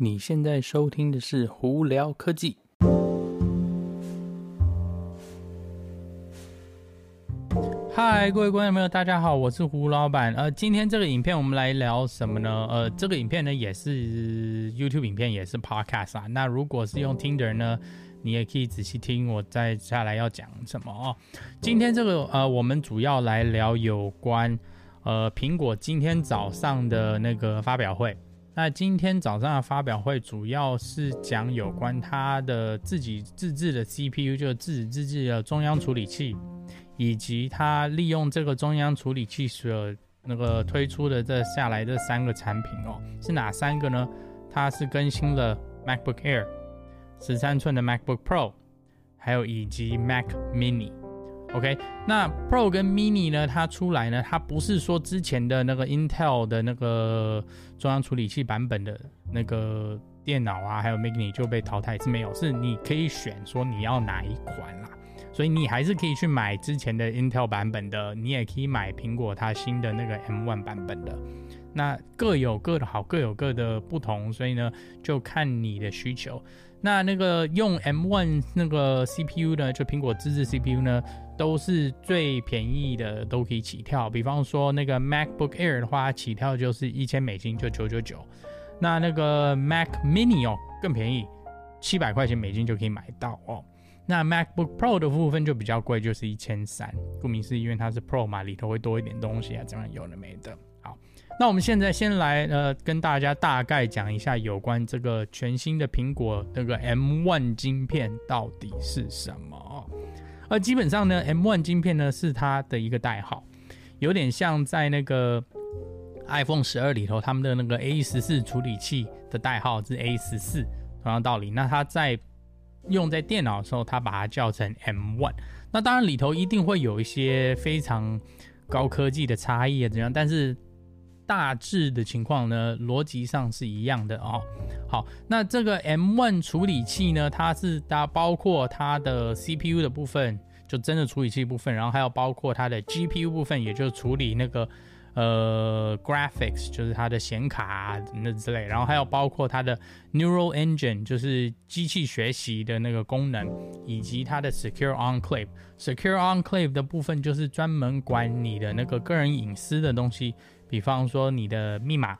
你现在收听的是胡聊科技。嗨，各位观众朋友，大家好，我是胡老板。呃，今天这个影片我们来聊什么呢？呃，这个影片呢也是 YouTube 影片，也是 Podcast 啊。那如果是用听的人呢，你也可以仔细听我接下来要讲什么哦。今天这个呃，我们主要来聊有关呃苹果今天早上的那个发表会。那今天早上的发表会主要是讲有关它的自己自制的 CPU，就是自己自制的中央处理器，以及它利用这个中央处理器所那个推出的这下来这三个产品哦，是哪三个呢？它是更新了 MacBook Air，十三寸的 MacBook Pro，还有以及 Mac Mini。OK，那 Pro 跟 Mini 呢？它出来呢，它不是说之前的那个 Intel 的那个中央处理器版本的那个电脑啊，还有 Mini 就被淘汰，是没有，是你可以选说你要哪一款啦，所以你还是可以去买之前的 Intel 版本的，你也可以买苹果它新的那个 M1 版本的，那各有各的好，各有各的不同，所以呢，就看你的需求。那那个用 M1 那个 CPU 呢，就苹果自制 CPU 呢，都是最便宜的，都可以起跳。比方说那个 MacBook Air 的话，起跳就是一千美金，就九九九。那那个 Mac Mini 哦，更便宜，七百块钱美金就可以买到哦。那 MacBook Pro 的部分就比较贵，就是一千三。顾名思义，因为它是 Pro 嘛，里头会多一点东西啊，这样有的没的。那我们现在先来呃，跟大家大概讲一下有关这个全新的苹果那个 M1 晶片到底是什么。而基本上呢，M1 晶片呢是它的一个代号，有点像在那个 iPhone 十二里头他们的那个 A 十四处理器的代号是 A 十四，同样道理。那它在用在电脑的时候，它把它叫成 M1。那当然里头一定会有一些非常高科技的差异啊，怎样？但是大致的情况呢，逻辑上是一样的哦。好，那这个 M1 处理器呢，它是它包括它的 CPU 的部分，就真的处理器部分，然后还有包括它的 GPU 部分，也就是处理那个呃 graphics，就是它的显卡啊那之类，然后还有包括它的 Neural Engine，就是机器学习的那个功能，以及它的 Secure Enclave。Secure Enclave 的部分就是专门管你的那个个人隐私的东西。比方说你的密码，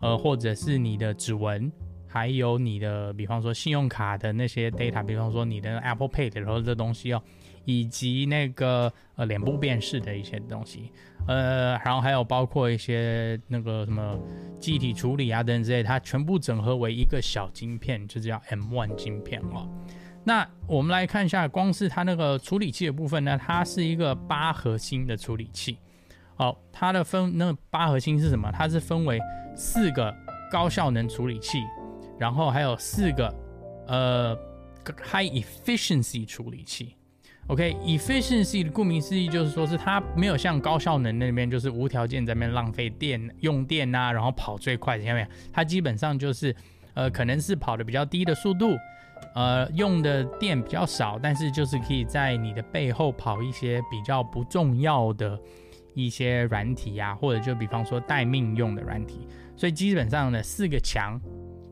呃，或者是你的指纹，还有你的，比方说信用卡的那些 data，比方说你的 Apple Pay 的时候这东西哦，以及那个呃脸部辨识的一些东西，呃，然后还有包括一些那个什么记忆体处理啊等等之类，它全部整合为一个小晶片，就叫 M1 晶片哦。那我们来看一下，光是它那个处理器的部分呢，它是一个八核心的处理器。好，它的分那八核心是什么？它是分为四个高效能处理器，然后还有四个呃 high efficiency 处理器。OK，efficiency、的顾名思义就是说是它没有像高效能那边就是无条件在那边浪费电用电啊，然后跑最快，听到没有？它基本上就是呃可能是跑的比较低的速度，呃用的电比较少，但是就是可以在你的背后跑一些比较不重要的。一些软体呀、啊，或者就比方说待命用的软体，所以基本上呢，四个强，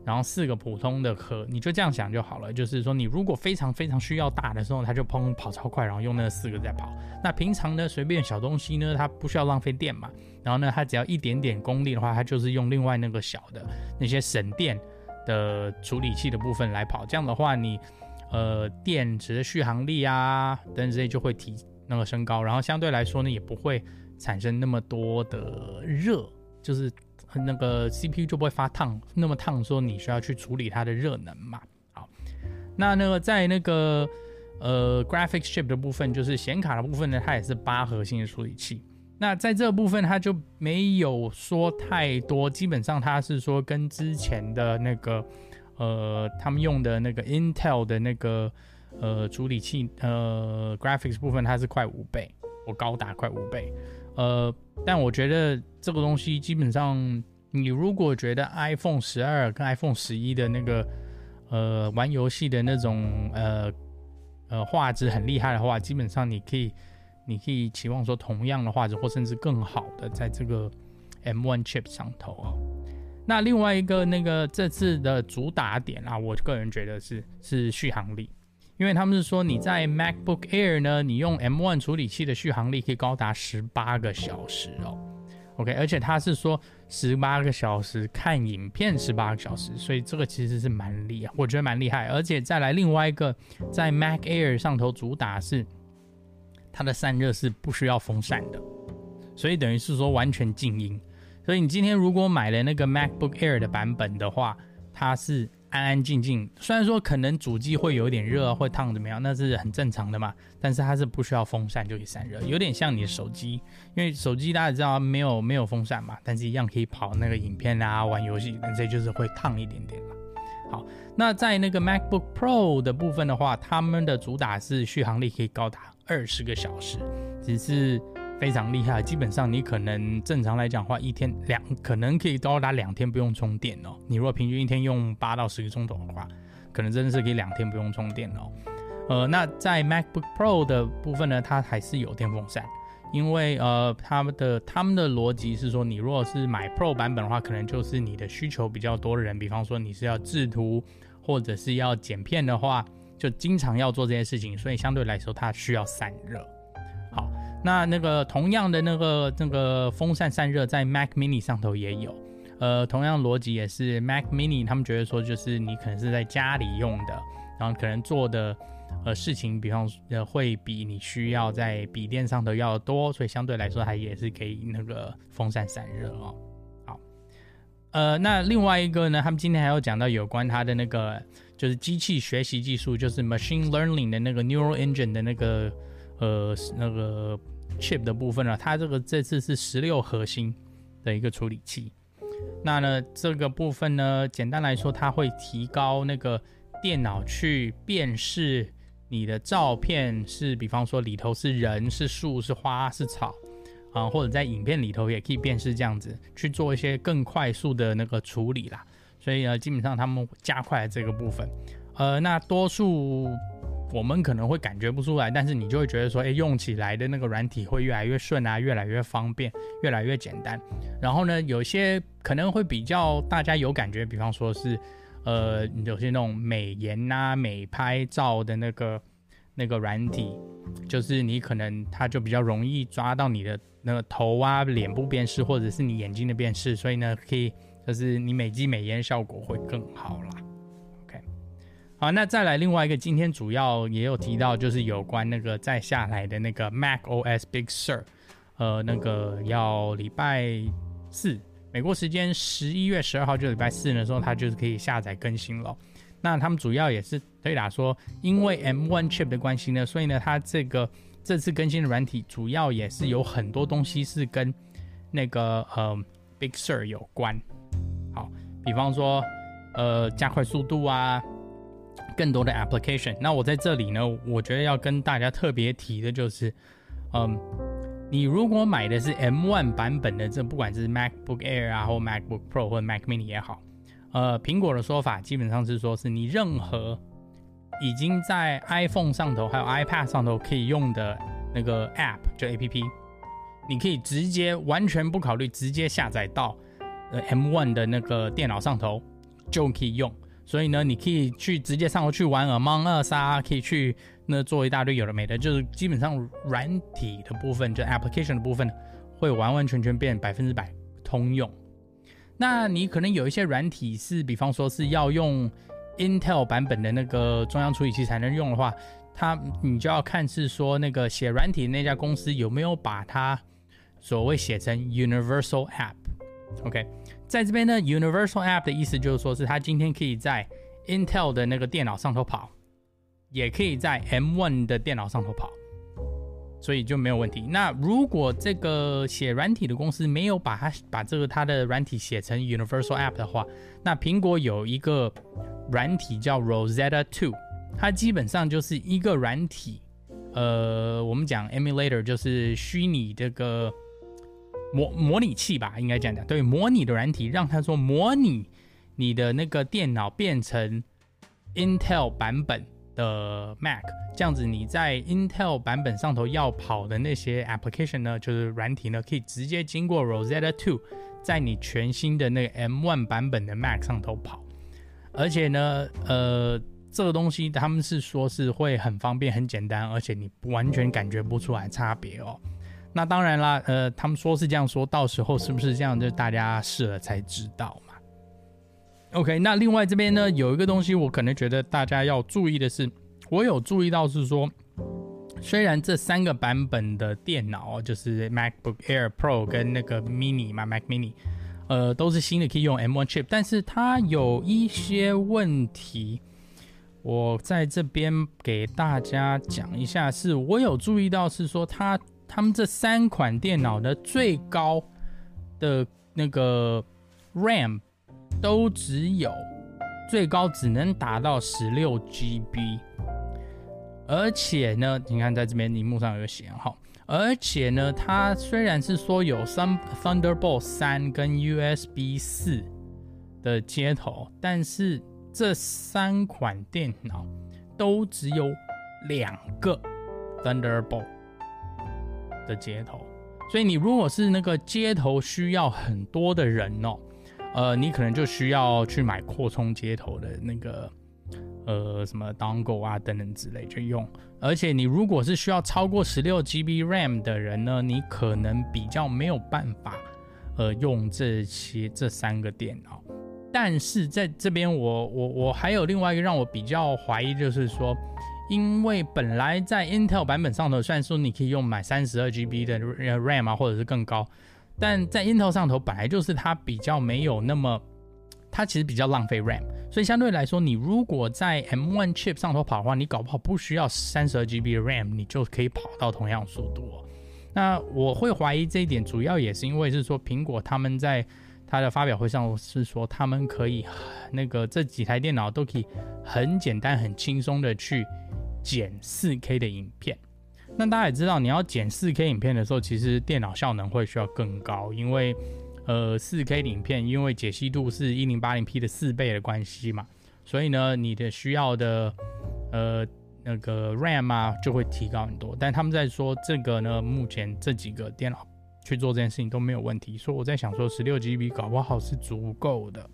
然后四个普通的核，你就这样想就好了。就是说，你如果非常非常需要大的时候，它就砰跑超快，然后用那四个在跑。那平常呢，随便小东西呢，它不需要浪费电嘛。然后呢，它只要一点点功率的话，它就是用另外那个小的那些省电的处理器的部分来跑。这样的话，你呃电池的续航力啊等等这些就会提那个升高，然后相对来说呢，也不会。产生那么多的热，就是那个 CPU 就不会发烫，那么烫，说你需要去处理它的热能嘛。好，那那个在那个呃 Graphics Chip 的部分，就是显卡的部分呢，它也是八核心的处理器。那在这部分，它就没有说太多，基本上它是说跟之前的那个呃他们用的那个 Intel 的那个呃处理器呃 Graphics 部分，它是快五倍，我高达快五倍。呃，但我觉得这个东西基本上，你如果觉得 iPhone 十二跟 iPhone 十一的那个呃玩游戏的那种呃呃画质很厉害的话，基本上你可以你可以期望说同样的画质或甚至更好的在这个 M1 chip 上头哦。那另外一个那个这次的主打点啊，我个人觉得是是续航力，因为他们是说你在 MacBook Air 呢，你用 M1 处理器的续航力可以高达十八个小时哦。OK，而且他是说十八个小时看影片十八个小时，所以这个其实是蛮厉害，我觉得蛮厉害。而且再来另外一个，在 Mac Air 上头主打是它的散热是不需要风扇的，所以等于是说完全静音。所以你今天如果买了那个 MacBook Air 的版本的话，它是安安静静。虽然说可能主机会有点热，会烫怎么样，那是很正常的嘛。但是它是不需要风扇就可以散热，有点像你的手机，因为手机大家知道没有没有风扇嘛，但是一样可以跑那个影片啊、玩游戏，但这就是会烫一点点嘛。好，那在那个 MacBook Pro 的部分的话，他们的主打是续航力可以高达二十个小时，只是。非常厉害，基本上你可能正常来讲的话，一天两可能可以高达两天不用充电哦。你如果平均一天用八到十个钟头的话，可能真的是可以两天不用充电哦。呃，那在 MacBook Pro 的部分呢，它还是有电风扇，因为呃，他们的他们的逻辑是说，你如果是买 Pro 版本的话，可能就是你的需求比较多的人，比方说你是要制图或者是要剪片的话，就经常要做这些事情，所以相对来说它需要散热。那那个同样的那个那个风扇散热在 Mac Mini 上头也有，呃，同样逻辑也是 Mac Mini，他们觉得说就是你可能是在家里用的，然后可能做的呃事情，比方呃会比你需要在笔电上头要多，所以相对来说它也是可以那个风扇散热哦。好，呃，那另外一个呢，他们今天还要讲到有关它的那个就是机器学习技术，就是 Machine Learning 的那个 Neural Engine 的那个。呃，那个 chip 的部分呢，它这个这次是十六核心的一个处理器。那呢，这个部分呢，简单来说，它会提高那个电脑去辨识你的照片是，比方说里头是人、是树、是花、是草啊，或者在影片里头也可以辨识这样子去做一些更快速的那个处理啦。所以呢，基本上他们加快了这个部分。呃，那多数。我们可能会感觉不出来，但是你就会觉得说，哎，用起来的那个软体会越来越顺啊，越来越方便，越来越简单。然后呢，有些可能会比较大家有感觉，比方说是，呃，有些那种美颜啊、美拍照的那个那个软体，就是你可能它就比较容易抓到你的那个头啊、脸部辨识，或者是你眼睛的辨识，所以呢，可以就是你美肌美颜效果会更好啦。好，那再来另外一个，今天主要也有提到，就是有关那个再下来的那个 Mac OS Big Sur，呃，那个要礼拜四，美国时间十一月十二号就礼拜四的时候，它就是可以下载更新了。那他们主要也是对打说，因为 M1 chip 的关系呢，所以呢，它这个这次更新的软体主要也是有很多东西是跟那个呃 Big Sur 有关。好，比方说呃加快速度啊。更多的 application，那我在这里呢，我觉得要跟大家特别提的就是，嗯，你如果买的是 M1 版本的，这不管是 MacBook Air 啊，或 MacBook Pro 或 Mac Mini 也好，呃，苹果的说法基本上是说，是你任何已经在 iPhone 上头还有 iPad 上头可以用的那个 App，就 APP，你可以直接完全不考虑，直接下载到呃 M1 的那个电脑上头就可以用。所以呢，你可以去直接上楼去玩 Among Us 啊，可以去那做一大堆有的没的，就是基本上软体的部分，就 application 的部分会完完全全变百分之百通用。那你可能有一些软体是，比方说是要用 Intel 版本的那个中央处理器才能用的话，它你就要看是说那个写软体那家公司有没有把它所谓写成 Universal App，OK。在这边呢，Universal App 的意思就是说，是它今天可以在 Intel 的那个电脑上头跑，也可以在 M1 的电脑上头跑，所以就没有问题。那如果这个写软体的公司没有把它把这个它的软体写成 Universal App 的话，那苹果有一个软体叫 Rosetta 2，它基本上就是一个软体，呃，我们讲 Emulator 就是虚拟这个。模模拟器吧，应该这样讲。对，模拟的软体，让他说模拟你的那个电脑变成 Intel 版本的 Mac，这样子你在 Intel 版本上头要跑的那些 application 呢，就是软体呢，可以直接经过 Rosetta 2，在你全新的那个 M1 版本的 Mac 上头跑，而且呢，呃，这个东西他们是说是会很方便、很简单，而且你完全感觉不出来差别哦。那当然啦，呃，他们说是这样说，到时候是不是这样，就大家试了才知道嘛。OK，那另外这边呢，有一个东西我可能觉得大家要注意的是，我有注意到是说。虽然这三个版本的电脑，就是 MacBook Air Pro 跟那个 Mini 嘛，Mac Mini，呃，都是新的，可以用 M1 chip，但是它有一些问题，我在这边给大家讲一下。是我有注意到，是说它他们这三款电脑的最高的那个 RAM 都只有最高只能达到十六 GB。而且呢，你看在这边荧幕上有写哈，而且呢，它虽然是说有三 Thunderbolt 三跟 USB 四的接头，但是这三款电脑都只有两个 Thunderbolt 的接头，所以你如果是那个接头需要很多的人哦，呃，你可能就需要去买扩充接头的那个。呃，什么 dongle 啊等等之类去用，而且你如果是需要超过十六 GB RAM 的人呢，你可能比较没有办法，呃，用这些这三个电脑。但是在这边，我我我还有另外一个让我比较怀疑，就是说，因为本来在 Intel 版本上头，虽然说你可以用买三十二 GB 的 RAM 啊，或者是更高，但在 Intel 上头本来就是它比较没有那么。它其实比较浪费 RAM，所以相对来说，你如果在 M1 chip 上头跑的话，你搞不好不需要三十二 GB 的 RAM，你就可以跑到同样速度。那我会怀疑这一点，主要也是因为是说，苹果他们在他的发表会上是说，他们可以那个这几台电脑都可以很简单、很轻松的去剪 4K 的影片。那大家也知道，你要剪 4K 影片的时候，其实电脑效能会需要更高，因为呃，四 K 影片，因为解析度是一零八零 P 的四倍的关系嘛，所以呢，你的需要的呃那个 RAM 啊就会提高很多。但他们在说这个呢，目前这几个电脑去做这件事情都没有问题。所以我在想说，十六 GB 搞不好是足够的。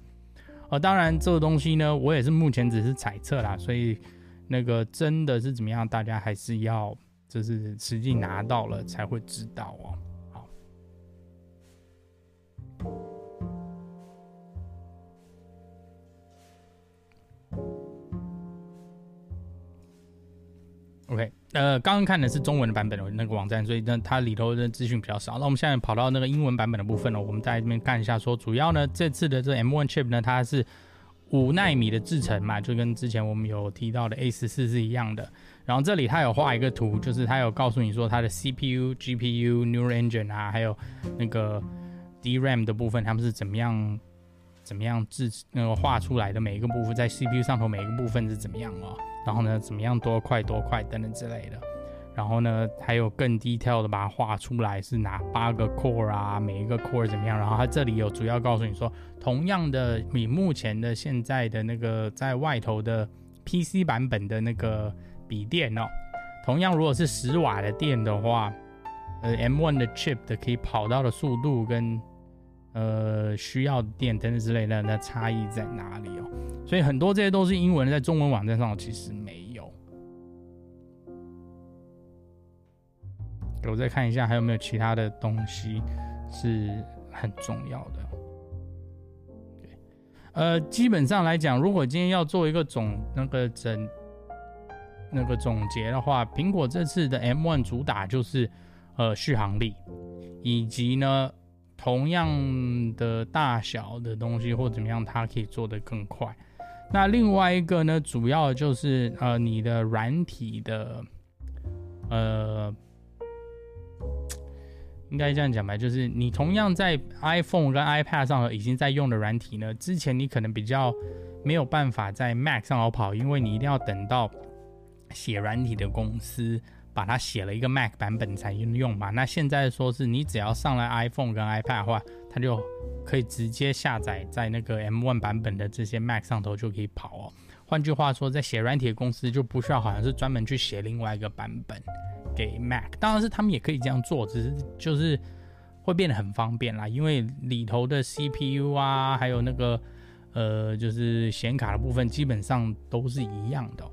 呃，当然这个东西呢，我也是目前只是猜测啦，所以那个真的是怎么样，大家还是要就是实际拿到了才会知道哦。OK，呃，刚刚看的是中文的版本的那个网站，所以呢，它里头的资讯比较少。那我们现在跑到那个英文版本的部分呢，我们在这边看一下，说主要呢，这次的这 M1 chip 呢，它是五纳米的制程嘛，就跟之前我们有提到的 A 十四是一样的。然后这里它有画一个图，就是它有告诉你说它的 CPU、GPU、Neural Engine 啊，还有那个 DRAM 的部分，它们是怎么样怎么样制那个画出来的每一个部分，在 CPU 上头每一个部分是怎么样哦。然后呢，怎么样多快多快等等之类的。然后呢，还有更 detail 的把它画出来是哪八个 core 啊，每一个 core 怎么样。然后它这里有主要告诉你说，同样的，你目前的现在的那个在外头的 PC 版本的那个笔电哦，同样如果是十瓦的电的话，呃，M1 的 chip 的可以跑到的速度跟呃需要电灯之类的，那差异在哪里哦？所以很多这些都是英文，在中文网站上其实没有。我再看一下还有没有其他的东西是很重要的。对，呃，基本上来讲，如果今天要做一个总那个整那个总结的话，苹果这次的 M1 主打就是呃续航力，以及呢同样的大小的东西或怎么样，它可以做得更快。那另外一个呢，主要就是呃，你的软体的，呃，应该这样讲吧，就是你同样在 iPhone 跟 iPad 上已经在用的软体呢，之前你可能比较没有办法在 Mac 上好跑，因为你一定要等到写软体的公司把它写了一个 Mac 版本才能用嘛。那现在说是你只要上了 iPhone 跟 iPad 的话，它就可以直接下载在那个 M1 版本的这些 Mac 上头就可以跑哦。换句话说，在写软体的公司就不需要好像是专门去写另外一个版本给 Mac。当然是他们也可以这样做，只是就是会变得很方便啦，因为里头的 CPU 啊，还有那个呃，就是显卡的部分，基本上都是一样的。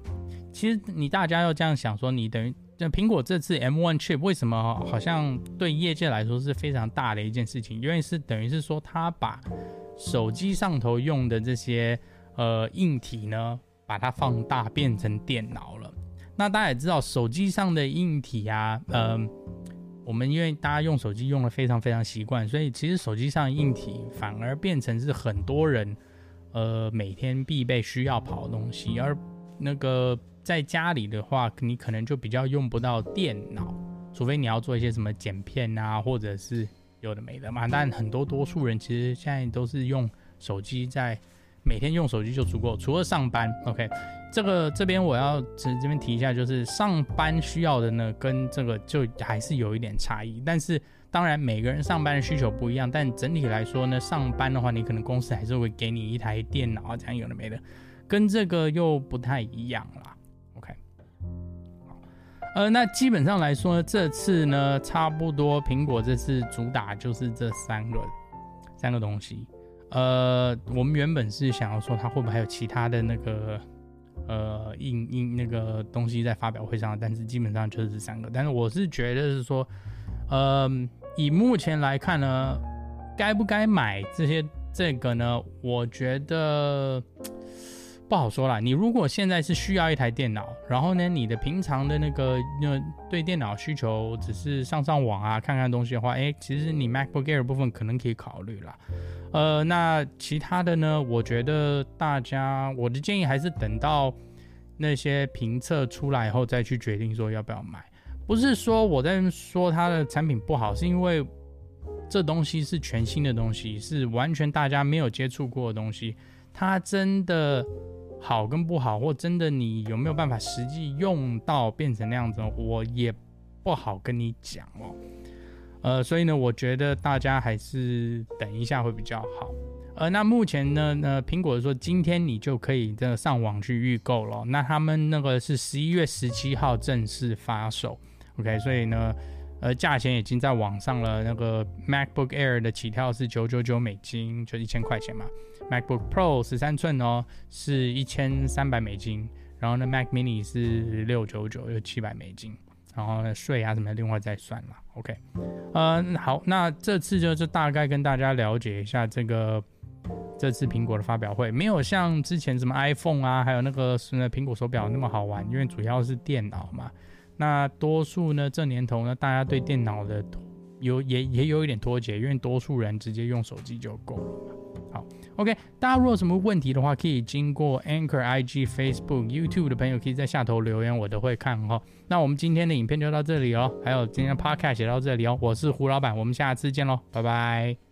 其实你大家要这样想说，你等于那苹果这次 M1 chip 为什么好像对业界来说是非常大的一件事情？因为是等于是说，它把手机上头用的这些呃硬体呢，把它放大变成电脑了。那大家也知道，手机上的硬体啊，嗯、呃，我们因为大家用手机用的非常非常习惯，所以其实手机上的硬体反而变成是很多人呃每天必备需要跑的东西，而那个。在家里的话，你可能就比较用不到电脑，除非你要做一些什么剪片啊，或者是有的没的嘛。但很多多数人其实现在都是用手机在每天用手机就足够，除了上班。OK，这个这边我要这这边提一下，就是上班需要的呢，跟这个就还是有一点差异。但是当然每个人上班的需求不一样，但整体来说呢，上班的话，你可能公司还是会给你一台电脑啊，这样有的没的，跟这个又不太一样啦。，OK，呃，那基本上来说，这次呢，差不多苹果这次主打就是这三个三个东西。呃，我们原本是想要说它会不会还有其他的那个呃硬硬那个东西在发表会上，但是基本上就是这三个。但是我是觉得是说，呃，以目前来看呢，该不该买这些这个呢？我觉得。不好说啦，你如果现在是需要一台电脑，然后呢，你的平常的那个那对电脑需求只是上上网啊、看看东西的话，诶，其实你 MacBook Air 部分可能可以考虑啦。呃，那其他的呢，我觉得大家我的建议还是等到那些评测出来以后再去决定说要不要买。不是说我在说它的产品不好，是因为这东西是全新的东西，是完全大家没有接触过的东西，它真的。好跟不好，或真的你有没有办法实际用到变成那样子，我也不好跟你讲哦。呃，所以呢，我觉得大家还是等一下会比较好。呃，那目前呢，呃苹果说今天你就可以这上网去预购了。那他们那个是十一月十七号正式发售，OK，所以呢。呃，价钱已经在网上了。那个 MacBook Air 的起跳是九九九美金，就一千块钱嘛。MacBook Pro 十三寸哦，是一千三百美金。然后呢，Mac Mini 是六九九，有七百美金。然后呢，税啊什么的另外再算了。OK，嗯，好，那这次就就大概跟大家了解一下这个这次苹果的发表会，没有像之前什么 iPhone 啊，还有那个是苹果手表那么好玩，因为主要是电脑嘛。那多数呢，这年头呢，大家对电脑的有也也有一点脱节，因为多数人直接用手机就够了嘛。好，OK，大家如果有什么问题的话，可以经过 Anchor、IG、Facebook、YouTube 的朋友，可以在下头留言，我都会看哈。那我们今天的影片就到这里哦，还有今天的 Podcast 也到这里哦。我是胡老板，我们下次见喽，拜拜。